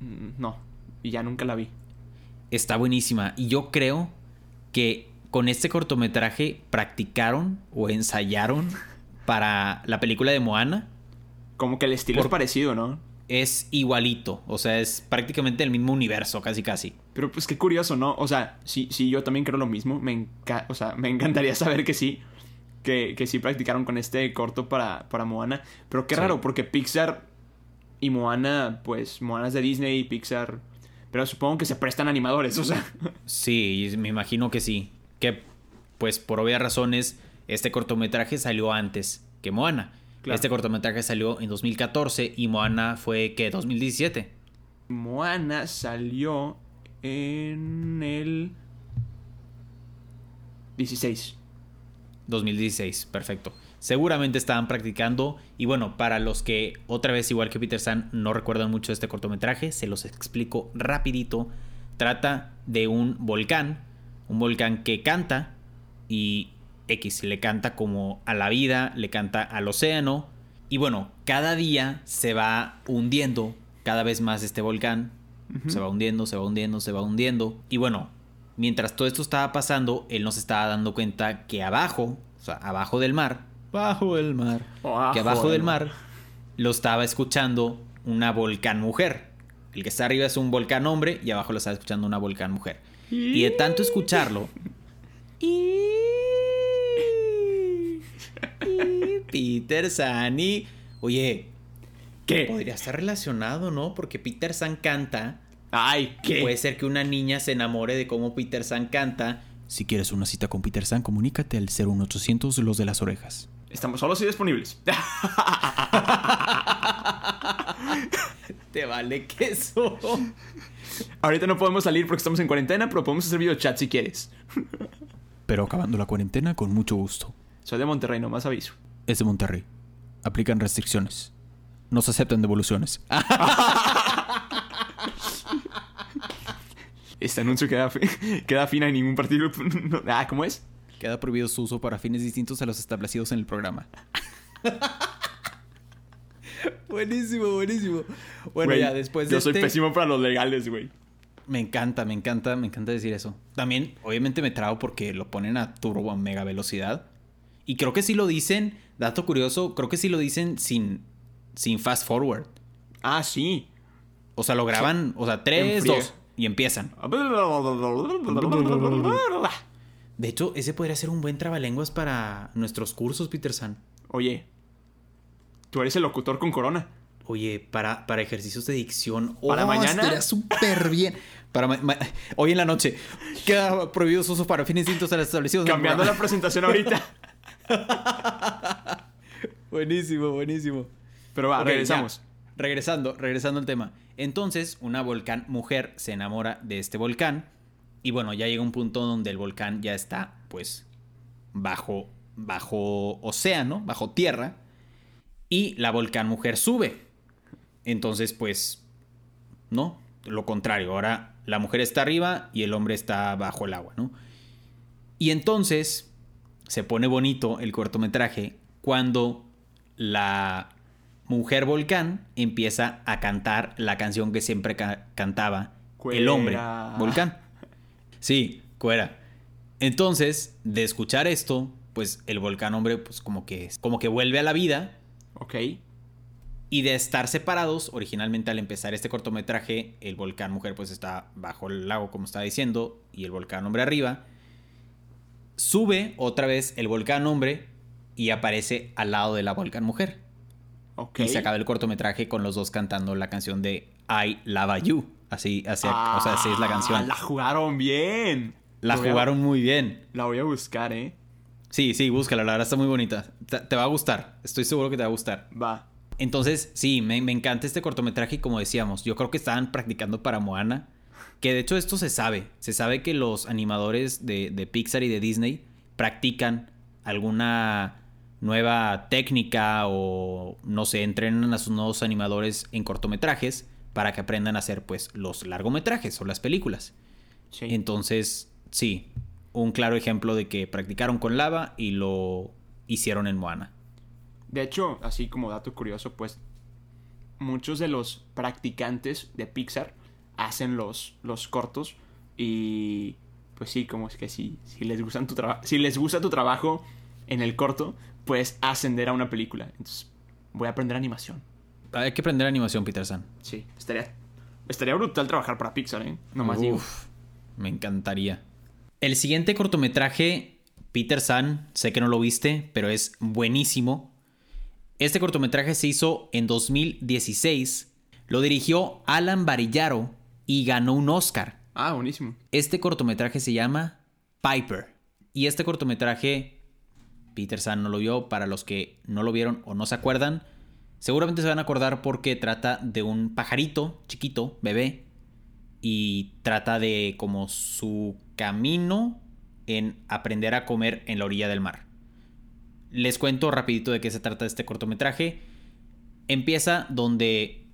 mm, No. Y ya nunca la vi. Está buenísima. Y yo creo que con este cortometraje practicaron o ensayaron <laughs> para la película de Moana. Como que el estilo Por- es parecido, ¿no? Es igualito. O sea, es prácticamente el mismo universo, casi casi. Pero pues qué curioso, ¿no? O sea, sí, sí, yo también creo lo mismo. Me, o sea, me encantaría saber que sí. Que, que sí practicaron con este corto para, para Moana. Pero qué Sí. raro, porque Pixar y Moana, pues Moana es de Disney y Pixar. Pero supongo que se prestan animadores, o sea. Sí, me imagino que sí. Que, pues, por obvias razones, este cortometraje salió antes que Moana. Claro. Este cortometraje salió en 2014 y Moana fue, ¿qué? 2017. Moana salió en el 16. 2016, perfecto. Seguramente estaban practicando y bueno, para los que otra vez igual que Peter San no recuerdan mucho este cortometraje, se los explico rapidito. Trata de un volcán, un volcán que canta y X le canta como a la vida, le canta al océano y bueno, cada día se va hundiendo cada vez más este volcán, se va hundiendo, se va hundiendo, se va hundiendo y bueno, mientras todo esto estaba pasando, él no se estaba dando cuenta que abajo, o sea, abajo del mar, bajo del mar, que abajo del mar lo estaba escuchando una volcán mujer. El que está arriba es un volcán hombre y abajo lo estaba escuchando una volcán mujer. Y de tanto escucharlo, <laughs> Peter Sani, oye, ¿Qué? podría estar relacionado, ¿no? Porque Peter San canta Ay, ¿qué? Puede ser que una niña se enamore de cómo Peter San canta. Si quieres una cita con Peter San, comunícate al 01800 Los de las Orejas. Estamos solos y disponibles. <laughs> Te vale queso. Ahorita no podemos salir porque estamos en cuarentena, pero podemos hacer videochat si quieres. Pero acabando la cuarentena con mucho gusto. Soy de Monterrey, nomás aviso. Es de Monterrey. Aplican restricciones. No se aceptan devoluciones. <laughs> Este anuncio queda, <laughs> queda fin a ningún partido. <laughs> No- ah, ¿cómo es? Queda prohibido su uso para fines distintos a los establecidos en el programa. <laughs> buenísimo, buenísimo. Bueno, ya después de Yo soy este- pésimo para los legales, güey. Me encanta, me encanta, me encanta decir eso. También, obviamente me trago porque lo ponen a turbo a mega velocidad. Y creo que sí lo dicen, dato curioso, creo que sí lo dicen sin, sin fast forward. Ah, sí. O sea, lo graban, o sea, En 3, friega. 2 y empiezan. De hecho, ese podría ser un buen trabalenguas para nuestros cursos, Peter San. Oye, tú eres el locutor con corona. Oye, para, para ejercicios de dicción. Para oh, mañana. estaría súper bien. Para hoy en la noche. Queda prohibido su uso para fines distintos a los establecidos. Cambiando la presentación ahorita. <laughs> Buenísimo, buenísimo. Pero va, regresamos. ya. Regresando, regresando al tema. Entonces, una volcán mujer se enamora de este volcán. Y bueno, ya llega un punto donde el volcán ya está, pues, bajo, bajo océano, bajo tierra. Y la volcán mujer sube. Entonces, pues, no, lo contrario. Ahora la mujer está arriba y el hombre está bajo el agua, ¿no? Y entonces se pone bonito el cortometraje cuando la mujer volcán empieza a cantar la canción que siempre ca- cantaba el hombre volcán. Sí, cuera. Entonces, de escuchar esto, pues el volcán hombre, pues como que, como que vuelve a la vida Ok. y de estar separados, originalmente al empezar este cortometraje, el volcán mujer pues está bajo el lago, como estaba diciendo, y el volcán hombre arriba. Sube otra vez el volcán hombre y aparece al lado de la volcán mujer. Y se acaba el cortometraje con los dos cantando la canción de I Love You. Así, así, o sea, así es la canción. Ah, la jugaron bien. La jugaron muy bien. La voy a buscar, ¿eh? Sí, sí, búscala, la verdad está muy bonita. Te, va a gustar, estoy seguro que te va a gustar. Va. Entonces, sí, me, encanta este cortometraje y como decíamos, yo creo que estaban practicando para Moana. Que de hecho esto se sabe. Se sabe que los animadores de, de Pixar y de Disney practican alguna nueva técnica o no sé, entrenan a sus nuevos animadores en cortometrajes para que aprendan a hacer pues los largometrajes o las películas. Entonces, sí, un claro ejemplo de que practicaron con lava y lo hicieron en Moana. De hecho, así como dato curioso, pues muchos de los practicantes de Pixar hacen los, los cortos y pues sí, como es que si, si les gustan tu si les gusta tu trabajo en el corto, pues ascender a una película. Entonces, voy a aprender animación. Hay que aprender animación, Peter San. Sí, estaría estaría brutal trabajar para Pixar, ¿eh? No más digo. Me encantaría. El siguiente cortometraje, Peter San, sé que no lo viste, pero es buenísimo. Este cortometraje se hizo en 2016. Lo dirigió Alan Barillaro y ganó un Oscar. Ah, buenísimo. Este cortometraje se llama Piper. Y este cortometraje, Peter San no lo vio. Para los que no lo vieron o no se acuerdan, seguramente se van a acordar porque trata de un pajarito chiquito, bebé, y trata de como su camino en aprender a comer en la orilla del mar. Les cuento rapidito de qué se trata este cortometraje. Empieza donde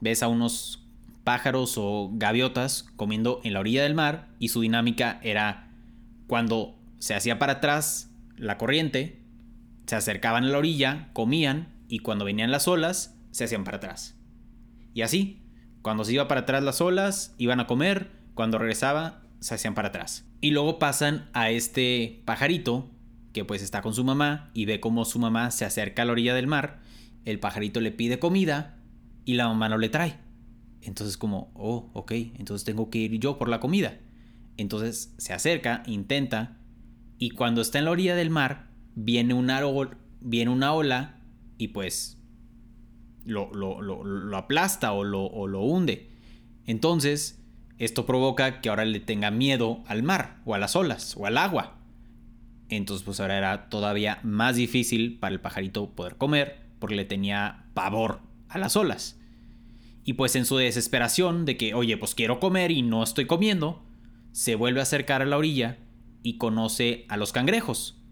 ves a unos pájaros o gaviotas comiendo en la orilla del mar y su dinámica era cuando se hacía para atrás la corriente, se acercaban a la orilla, comían y cuando venían las olas se hacían para atrás. Y así, cuando se iba para atrás las olas, iban a comer, cuando regresaba, se hacían para atrás. Y luego pasan a este pajarito, que pues está con su mamá y ve cómo su mamá se acerca a la orilla del mar, el pajarito le pide comida y la mamá no le trae. Entonces como, oh, ok, entonces tengo que ir yo por la comida. Entonces se acerca, intenta, y cuando está en la orilla del mar, viene una, viene una ola y pues lo, aplasta o o lo hunde. Entonces, esto provoca que ahora le tenga miedo al mar, o a las olas, o al agua. Entonces, pues ahora era todavía más difícil para el pajarito poder comer, porque le tenía pavor a las olas. Y pues en su desesperación de que, oye, pues quiero comer y no estoy comiendo, se vuelve a acercar a la orilla y conoce a los cangrejos.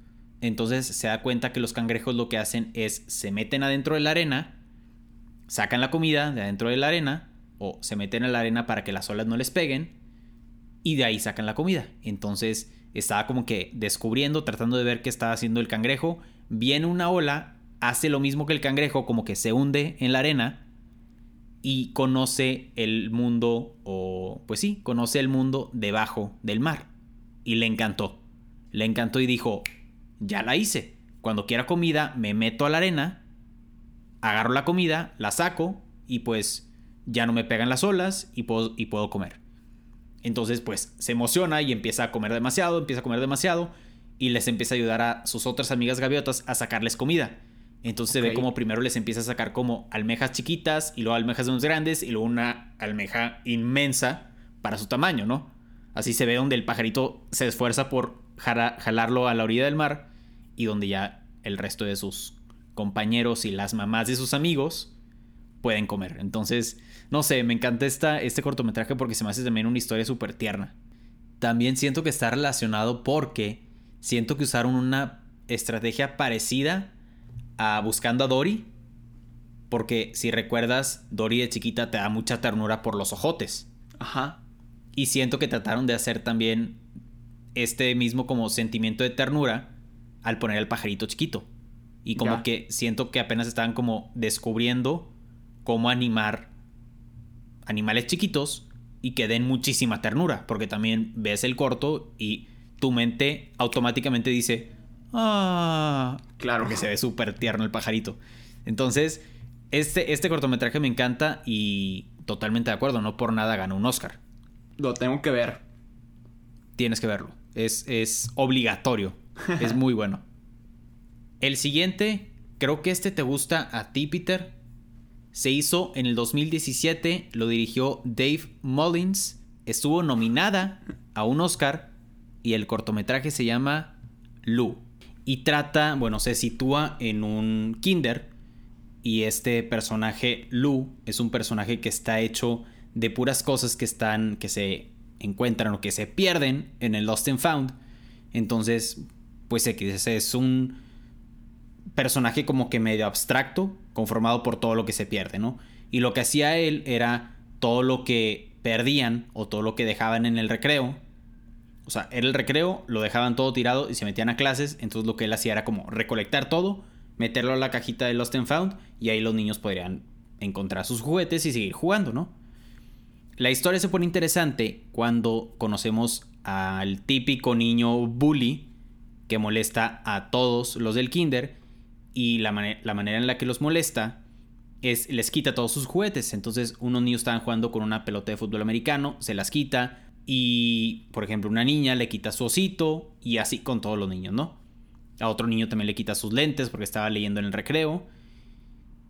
Entonces se da cuenta que los cangrejos lo que hacen es se meten adentro de la arena sacan la comida de adentro de la arena o se meten en la arena para que las olas no les peguen y de ahí sacan la comida. Entonces estaba como que descubriendo, tratando de ver qué estaba haciendo el cangrejo. Viene una ola, hace lo mismo que el cangrejo, como que se hunde en la arena y conoce el mundo, o pues sí, conoce el mundo debajo del mar. Y le encantó. Le encantó y dijo, ya la hice. Cuando quiera comida, me meto a la arena agarro la comida, la saco y pues ya no me pegan las olas y puedo, y puedo comer. Entonces pues se emociona y empieza a comer demasiado, empieza a comer demasiado y les empieza a ayudar a sus otras amigas gaviotas a sacarles comida. Entonces se ve como primero les empieza a sacar como almejas chiquitas y luego almejas de unos grandes y luego una almeja inmensa para su tamaño, ¿no? Así se ve donde el pajarito se esfuerza por jalarlo a la orilla del mar y donde ya el resto de sus compañeros y las mamás de sus amigos pueden comer. Entonces, no sé, me encanta esta, este cortometraje porque se me hace también una historia súper tierna. También siento que está relacionado porque siento que usaron una estrategia parecida a Buscando a Dory. Porque si recuerdas, Dory de chiquita te da mucha ternura por los ojotes. Ajá. Y siento que trataron de hacer también este mismo como sentimiento de ternura al poner al pajarito chiquito. Y como que siento que apenas estaban como descubriendo cómo animar animales chiquitos y que den muchísima ternura. Porque también ves el corto y tu mente automáticamente dice, ah, claro. que se ve súper tierno el pajarito. Entonces, este, este cortometraje me encanta y totalmente de acuerdo, no por nada ganó un Oscar. Lo tengo que ver. Tienes que verlo. Es, es obligatorio. es muy <laughs> bueno. El siguiente creo que este te gusta a ti, Peter. Se hizo en el 2017, lo dirigió Dave Mullins, estuvo nominada a un Oscar y el cortometraje se llama Lou. Y trata, bueno, se sitúa en un kinder y este personaje Lou es un personaje que está hecho de puras cosas que están, que se encuentran o que se pierden en el Lost and Found. Entonces, pues es un personaje como que medio abstracto, conformado por todo lo que se pierde, ¿no? Y lo que hacía él era todo lo que perdían o todo lo que dejaban en el recreo. O sea, era el recreo, lo dejaban todo tirado y se metían a clases. Entonces lo que él hacía era como recolectar todo, meterlo a la cajita de Lost and Found y ahí los niños podrían encontrar sus juguetes y seguir jugando, ¿no? La historia se pone interesante cuando conocemos al típico niño bully que molesta a todos los del kinder y la, la manera en la que los molesta es les quita todos sus juguetes. Entonces unos niños estaban jugando con una pelota de fútbol americano, se las quita y por ejemplo una niña le quita su osito y así con todos los niños, ¿no? A otro niño también le quita sus lentes porque estaba leyendo en el recreo.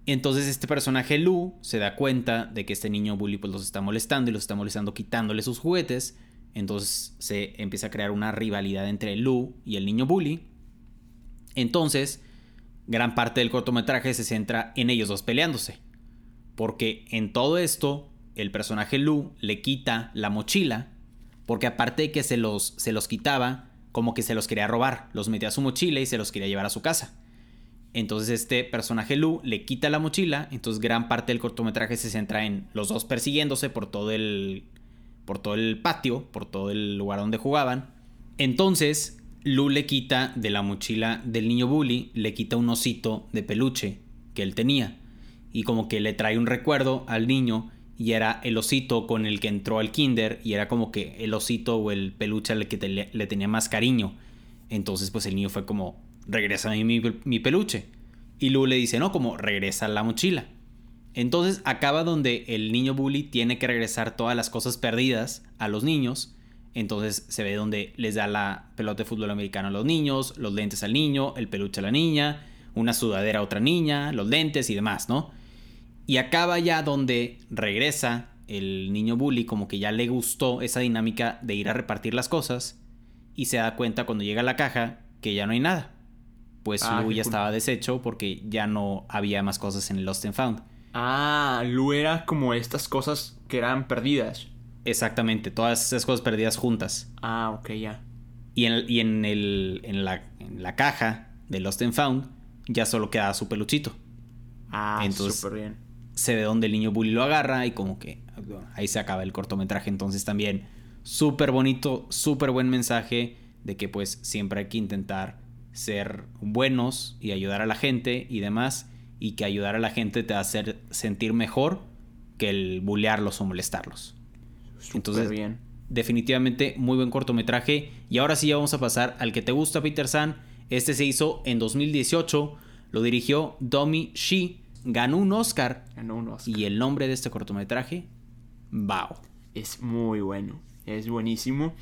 Entonces este personaje Lu se da cuenta de que este niño bully pues los está molestando y los está molestando quitándole sus juguetes. Entonces se empieza a crear una rivalidad entre Lu y el niño bully. Entonces gran parte del cortometraje se centra en ellos dos peleándose. Porque en todo esto, el personaje Lu le quita la mochila, porque aparte de que se los, se los quitaba, como que se los quería robar, los metía a su mochila y se los quería llevar a su casa. Entonces este personaje Lu le quita la mochila, entonces gran parte del cortometraje se centra en los dos persiguiéndose por todo el por todo el patio, por todo el lugar donde jugaban. Entonces, Lu le quita de la mochila del niño bully, le quita un osito de peluche que él tenía. Y como que le trae un recuerdo al niño y era el osito con el que entró al kinder y era como que el osito o el peluche al que le tenía más cariño. Entonces pues el niño fue como, regresa mi, mi peluche. Y Lu le dice, no, como regresa la mochila. Entonces acaba donde el niño bully tiene que regresar todas las cosas perdidas a los niños entonces se ve donde les da la pelota de fútbol americano a los niños, los lentes al niño, el peluche a la niña, una sudadera a otra niña, los lentes y demás, ¿no? Y acaba ya donde regresa el niño bully, como que ya le gustó esa dinámica de ir a repartir las cosas y se da cuenta cuando llega a la caja que ya no hay nada. Pues ah, Lu ya estaba deshecho porque ya no había más cosas en el Lost and Found. Ah, Lu era como estas cosas que eran perdidas. Exactamente, todas esas cosas perdidas juntas. Ah, ok, ya. Y en, y en, el, en, la, en la caja de Lost and Found ya solo queda su peluchito. Ah, Entonces, súper bien. Se ve donde el niño bully lo agarra y como que ahí se acaba el cortometraje. Entonces también súper bonito, súper buen mensaje de que pues siempre hay que intentar ser buenos y ayudar a la gente y demás. Y que ayudar a la gente te va a hacer sentir mejor que el bullearlos o molestarlos. Entonces, bien. definitivamente muy buen cortometraje. Y ahora sí ya vamos a pasar al que te gusta, Peter San. Este se hizo en 2018. Lo dirigió Domi Shi. Ganó un Oscar. Ganó un Oscar. Y el nombre de este cortometraje, Bao. Es muy bueno. Es buenísimo.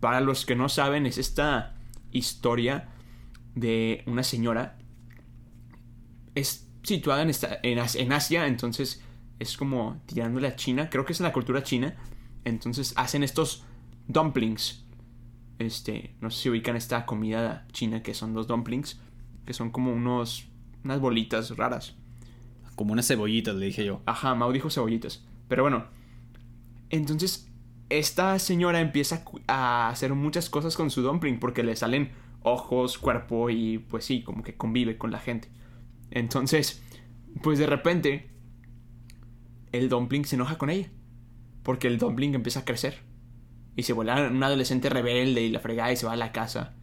Para los que no saben, es esta historia de una señora. Es situada en, esta, en Asia, entonces es como tirándole a China. Creo que es en la cultura china. Entonces hacen estos dumplings. Este, no sé si ubican esta comida china que son los dumplings. Que son como unos. unas bolitas raras. Como unas cebollitas, le dije yo. Ajá, Mau dijo cebollitas. Pero bueno. Entonces, esta señora empieza a hacer muchas cosas con su dumpling. Porque le salen ojos, cuerpo y pues sí, como que convive con la gente. Entonces, pues de repente el dumpling se enoja con ella. Porque el dumpling empieza a crecer. Y se vuelve un adolescente rebelde y la fregada y se va a la casa.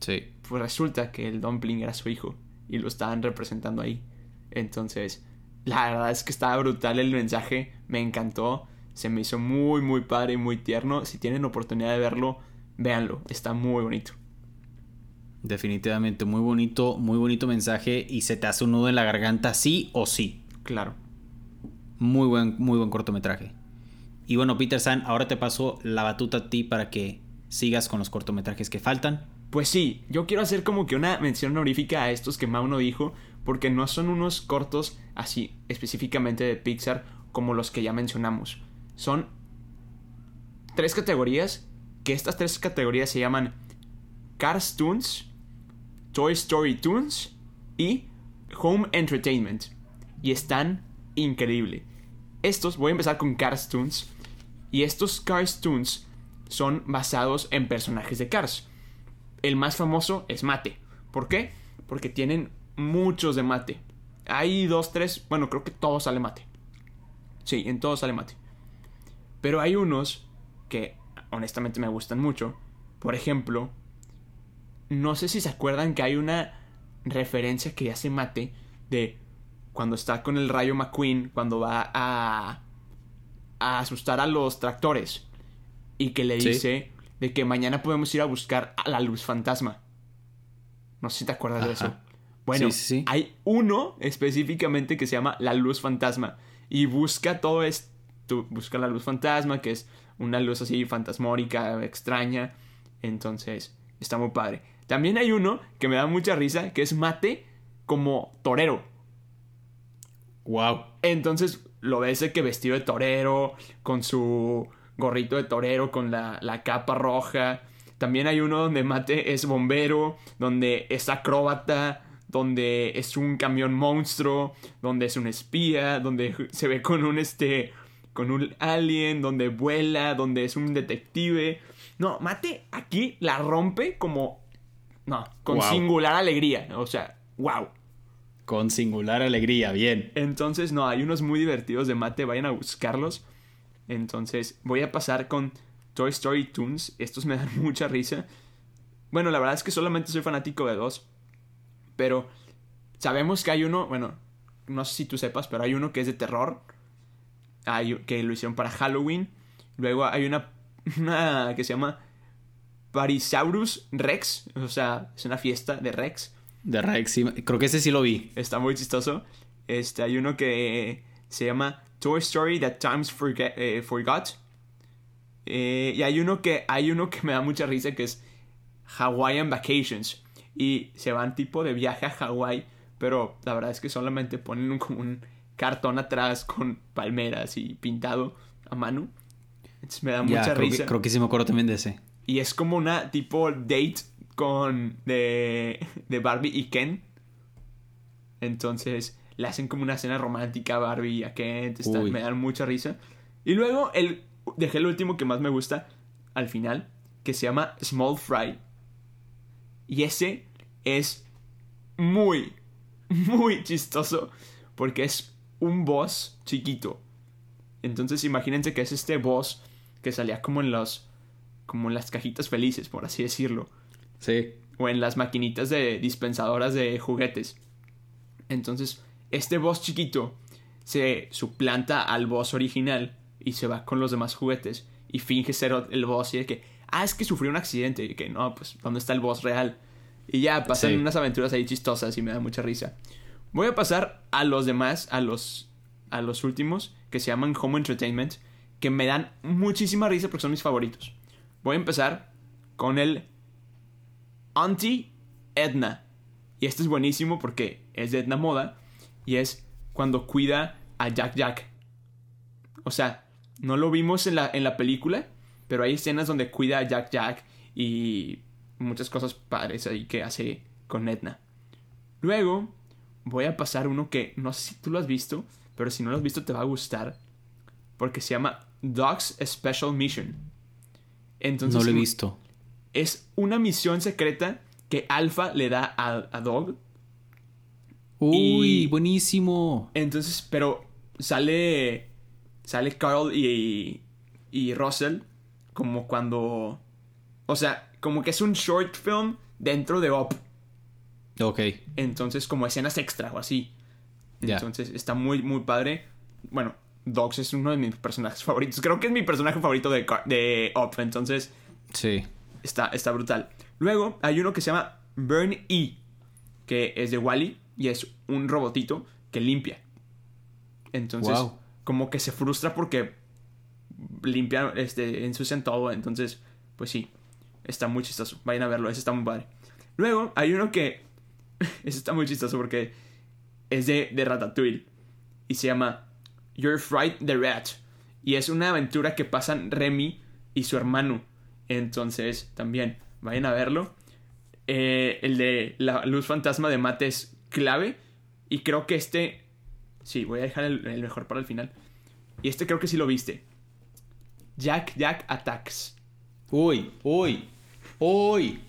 Sí. Pues resulta que el dumpling era su hijo. Y lo estaban representando ahí. Entonces, la verdad es que estaba brutal el mensaje. Me encantó. Se me hizo muy, muy padre y muy tierno. Si tienen oportunidad de verlo, véanlo. Está muy bonito. Definitivamente, muy bonito, muy bonito mensaje. Y se te hace un nudo en la garganta, sí o sí. Claro. Muy buen, muy buen cortometraje. Y bueno, Peter San, ahora te paso la batuta a ti para que sigas con los cortometrajes que faltan. Pues sí, yo quiero hacer como que una mención honorífica a estos que Mauno dijo, porque no son unos cortos así específicamente de Pixar como los que ya mencionamos. Son tres categorías, que estas tres categorías se llaman Cars Toons, Toy Story Toons y Home Entertainment. Y están increíble. Estos, voy a empezar con Cars Toons. Y estos Cars Toons son basados en personajes de Cars. El más famoso es Mate. ¿Por qué? Porque tienen muchos de Mate. Hay dos, tres, bueno, creo que todos sale Mate. Sí, en todos sale Mate. Pero hay unos que honestamente me gustan mucho. Por ejemplo, no sé si se acuerdan que hay una referencia que hace Mate de cuando está con el rayo McQueen, cuando va a, a asustar a los tractores y que le dice de que mañana podemos ir a buscar a la luz fantasma. No sé si te acuerdas de eso. Bueno, hay uno específicamente que se llama la luz fantasma y busca todo esto, busca la luz fantasma, que es una luz así fantasmórica, extraña. Entonces, está muy padre. También hay uno que me da mucha risa, que es Mate como torero. Wow. Entonces lo ves que vestido de torero, con su gorrito de torero, con la, la capa roja. También hay uno donde Mate es bombero, donde es acróbata, donde es un camión monstruo, donde es un espía, donde se ve con un este con un alien, donde vuela, donde es un detective. No, Mate aquí la rompe como no, con singular alegría, o sea, wow. Con singular alegría, bien. Entonces, no, hay unos muy divertidos de mate, vayan a buscarlos. Entonces, voy a pasar con Toy Story Toons. Estos me <laughs> dan mucha risa. Bueno, la verdad es que solamente soy fanático de dos. Pero sabemos que hay uno, bueno, no sé si tú sepas, pero hay uno que es de terror. Hay, que lo hicieron para Halloween. Luego hay una, <laughs> una que se llama Parisaurus Rex. O sea, es una fiesta de Rex. De Rex, creo que ese sí lo vi. Está muy chistoso. Este, hay uno que se llama Toy Story That Times eh, Forgot. Eh, y hay uno que hay uno que me da mucha risa que es Hawaiian Vacations. Y se van tipo de viaje a Hawái, pero la verdad es que solamente ponen un, como un cartón atrás con palmeras y pintado a mano. Entonces me da mucha risa. creo que sí me acuerdo también de ese. Y es como una tipo date con de, de Barbie y Ken. Entonces le hacen como una escena romántica a Barbie y a Ken. me dan mucha risa. Y luego el, dejé el último que más me gusta al final, que se llama Small Fry. Y ese es muy, muy chistoso porque es un boss chiquito. Entonces imagínense que es este boss que salía como en los como en las cajitas felices, por así decirlo. Sí. O en las maquinitas de dispensadoras de juguetes. Entonces, este boss chiquito se suplanta al boss original y se va con los demás juguetes y finge ser el boss y de que, ah, es que sufrió un accidente y que no, pues, ¿dónde está el boss real? Y ya pasan unas aventuras ahí chistosas y me da mucha risa. Voy a pasar a los demás, a los, a los últimos, que se llaman Home Entertainment, que me dan muchísima risa porque son mis favoritos. Voy a empezar con el Auntie Edna. Y este es buenísimo porque es de Edna Moda y es cuando cuida a Jack Jack. O sea, no lo vimos en la, en la película, pero hay escenas donde cuida a Jack Jack y muchas cosas padres ahí que hace con Edna. Luego voy a pasar uno que no sé si tú lo has visto, pero si no lo has visto te va a gustar porque se llama Dogs Special Mission. Entonces, no lo he visto es una misión secreta que Alpha le da a, Dog. Uy, buenísimo. Entonces, pero sale. Sale Carl y, y Russell como cuando. O sea, como que es un short film dentro de Op. Ok. Entonces, como escenas extra o así. Entonces, está muy, muy padre. Bueno, Dogs es uno de mis personajes favoritos. Creo que es mi personaje favorito de, de Op. Entonces. Sí. Está, está brutal. Luego hay uno que se llama Burn E, que es de Wally y es un robotito que limpia. Entonces, como que se frustra porque limpia, este, ensucian todo. Entonces, pues sí. Está muy chistoso. Vayan a verlo, ese está muy padre. Luego, hay uno que. <laughs> ese está muy chistoso porque es de, de Ratatouille. Y se llama You're Fright the Rat. Y es una aventura que pasan Remy y su hermano. Entonces, también, vayan a verlo. Eh, el de la luz fantasma de Mate es clave. Y creo que este. Sí, voy a dejar el, el mejor para el final. Y este creo que sí lo viste. Jack Jack Attacks. Uy, uy, uy.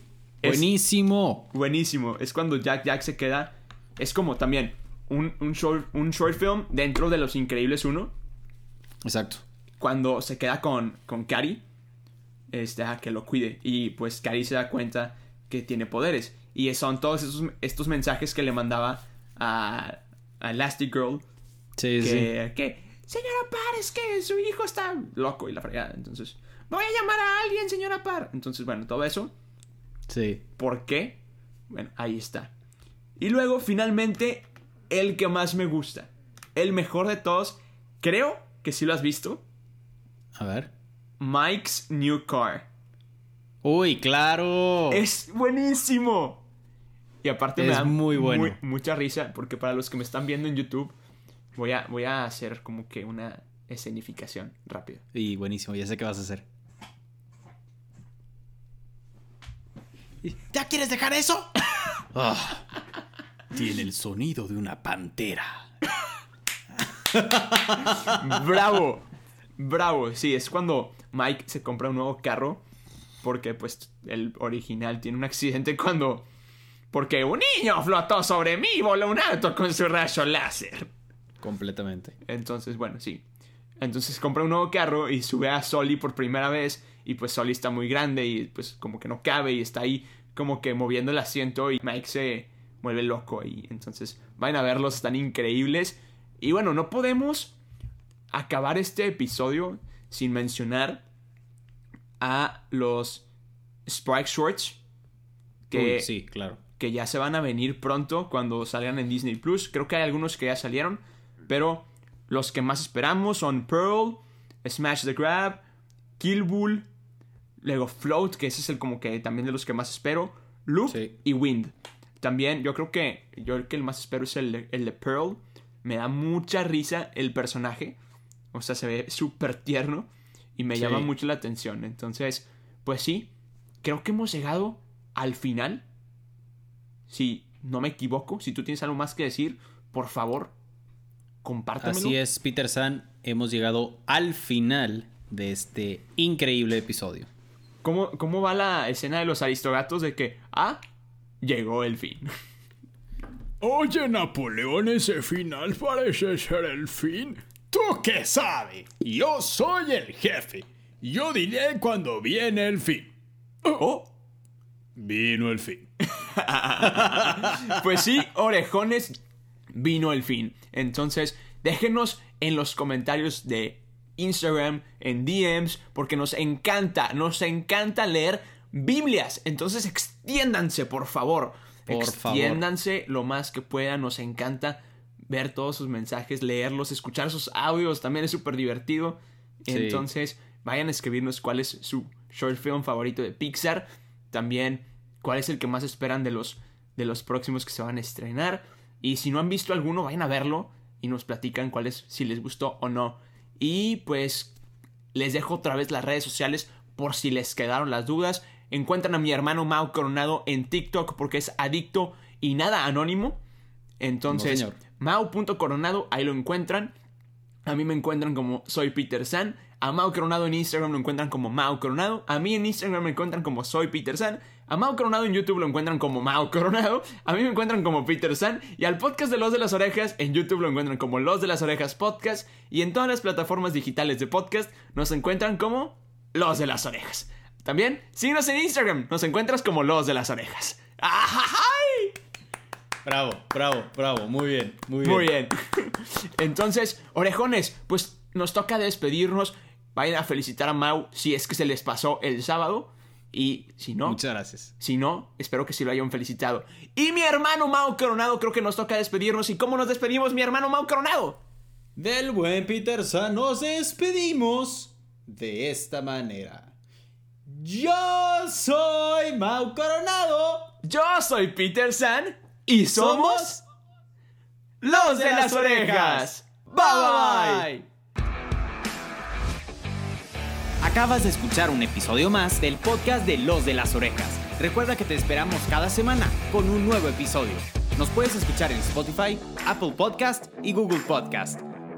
Es- Buenísimo. Buenísimo. Es cuando Jack Jack se queda. Es como también un, un, short, un short film dentro de Los Increíbles 1. Exacto. Cuando se queda con, con Carrie. Este, a que lo cuide. Y pues Carrie se da cuenta que tiene poderes. Y son todos esos, estos mensajes que le mandaba a, a Elastic Girl. Sí, sí. que, que, señora Parr, es que su hijo está loco y la fregada. Entonces, voy a llamar a alguien, señora Parr. Entonces, bueno, todo eso. Sí. ¿Por qué? Bueno, ahí está. Y luego, finalmente, el que más me gusta. El mejor de todos. Creo que sí lo has visto. A ver. Mike's New Car. Uy, claro. Es buenísimo. Y aparte me Es da muy bueno. mucha risa porque para los que me están viendo en YouTube voy a, voy a hacer como que una escenificación rápida. Y buenísimo, ya sé qué vas a hacer. ¿Ya quieres dejar eso? <laughs> Ah, tiene el sonido de una pantera. ¡Bravo! ¡Bravo! Sí, es cuando Mike se compra un nuevo carro. Porque, pues, el original tiene un accidente cuando. Porque un niño flotó sobre mí y voló un auto con su rayo láser. Completamente. Entonces, bueno, sí. Entonces compra un nuevo carro y sube a Soli por primera vez. Y pues Soli está muy grande y pues como que no cabe y está ahí como que moviendo el asiento y Mike se vuelve loco ahí. Entonces, vayan a verlos, están increíbles. Y bueno, no podemos acabar este episodio sin mencionar a los Sprite Shorts. Que, Uy, sí, claro. que ya se van a venir pronto cuando salgan en Disney Plus. Creo que hay algunos que ya salieron, pero los que más esperamos son Pearl, Smash the Grab, Kill Bull, luego Float, que ese es el como que también de los que más espero, Loop Sí. y Wind. También yo creo que yo el que el más espero es el de, el de Pearl. Me da mucha risa el personaje. O sea, se ve súper tierno y me Sí. llama mucho la atención. Entonces, pues sí, creo que hemos llegado al final. Si no me equivoco, si tú tienes algo más que decir, por favor, compártemelo. Así es, Peter San. Hemos llegado al final de este increíble episodio. ¿Cómo, ¿Cómo va la escena de los aristogatos de que, ah, llegó el fin? <laughs> Oye, Napoleón, ese final parece ser el fin. ¿Tú qué sabes? Yo soy el jefe. Yo diré cuando viene el fin. Oh, Vino el fin. <laughs> pues sí, orejones, vino el fin. Entonces, déjenos en los comentarios de Instagram, en DMs, porque nos encanta, nos encanta leer Biblias. Entonces, extiéndanse, por favor. Por favor. extiéndanse lo más que puedan, nos encanta ver todos sus mensajes, leerlos, escuchar sus audios, también es súper divertido. Sí. Entonces, vayan a escribirnos cuál es su short film favorito de Pixar. También, cuál es el que más esperan de los, de los próximos que se van a estrenar. Y si no han visto alguno, vayan a verlo y nos platican cuál es, si les gustó o no. Y pues, les dejo otra vez las redes sociales por si les quedaron las dudas. Encuentran a mi hermano Mau Coronado en TikTok porque es adicto y nada anónimo. Entonces, señor. Mau.coronado, ahí lo encuentran. A mí me encuentran como soy Peter San. A Mau Coronado en Instagram lo encuentran como Mau Coronado. A mí en Instagram me encuentran como soy Peter San. A Mau Coronado en YouTube lo encuentran como Mau Coronado. A mí me encuentran como Peter San. Y al podcast de Los de las Orejas en YouTube lo encuentran como Los de las Orejas Podcast. Y en todas las plataformas digitales de podcast nos encuentran como Los de las Orejas. También síguenos en Instagram. Nos encuentras como Los de las Orejas. ¡Ajajay! Bravo, bravo, bravo. Muy bien, muy bien. Muy bien. <laughs> Entonces, orejones, pues nos toca despedirnos. Vayan a felicitar a Mau si es que se les pasó el sábado. Y si no, Muchas gracias. si no, espero que sí lo hayan felicitado. Y mi hermano Mau Coronado, creo que nos toca despedirnos. ¿Y cómo nos despedimos, mi hermano Mau Coronado? Del buen Peter San nos despedimos de esta manera. Yo soy Mau Coronado. Yo soy Peter San y somos los de las orejas. Bye bye. Acabas de escuchar un episodio más del podcast de Los de las Orejas. Recuerda que te esperamos cada semana con un nuevo episodio. Nos puedes escuchar en Spotify, Apple Podcast y Google Podcast.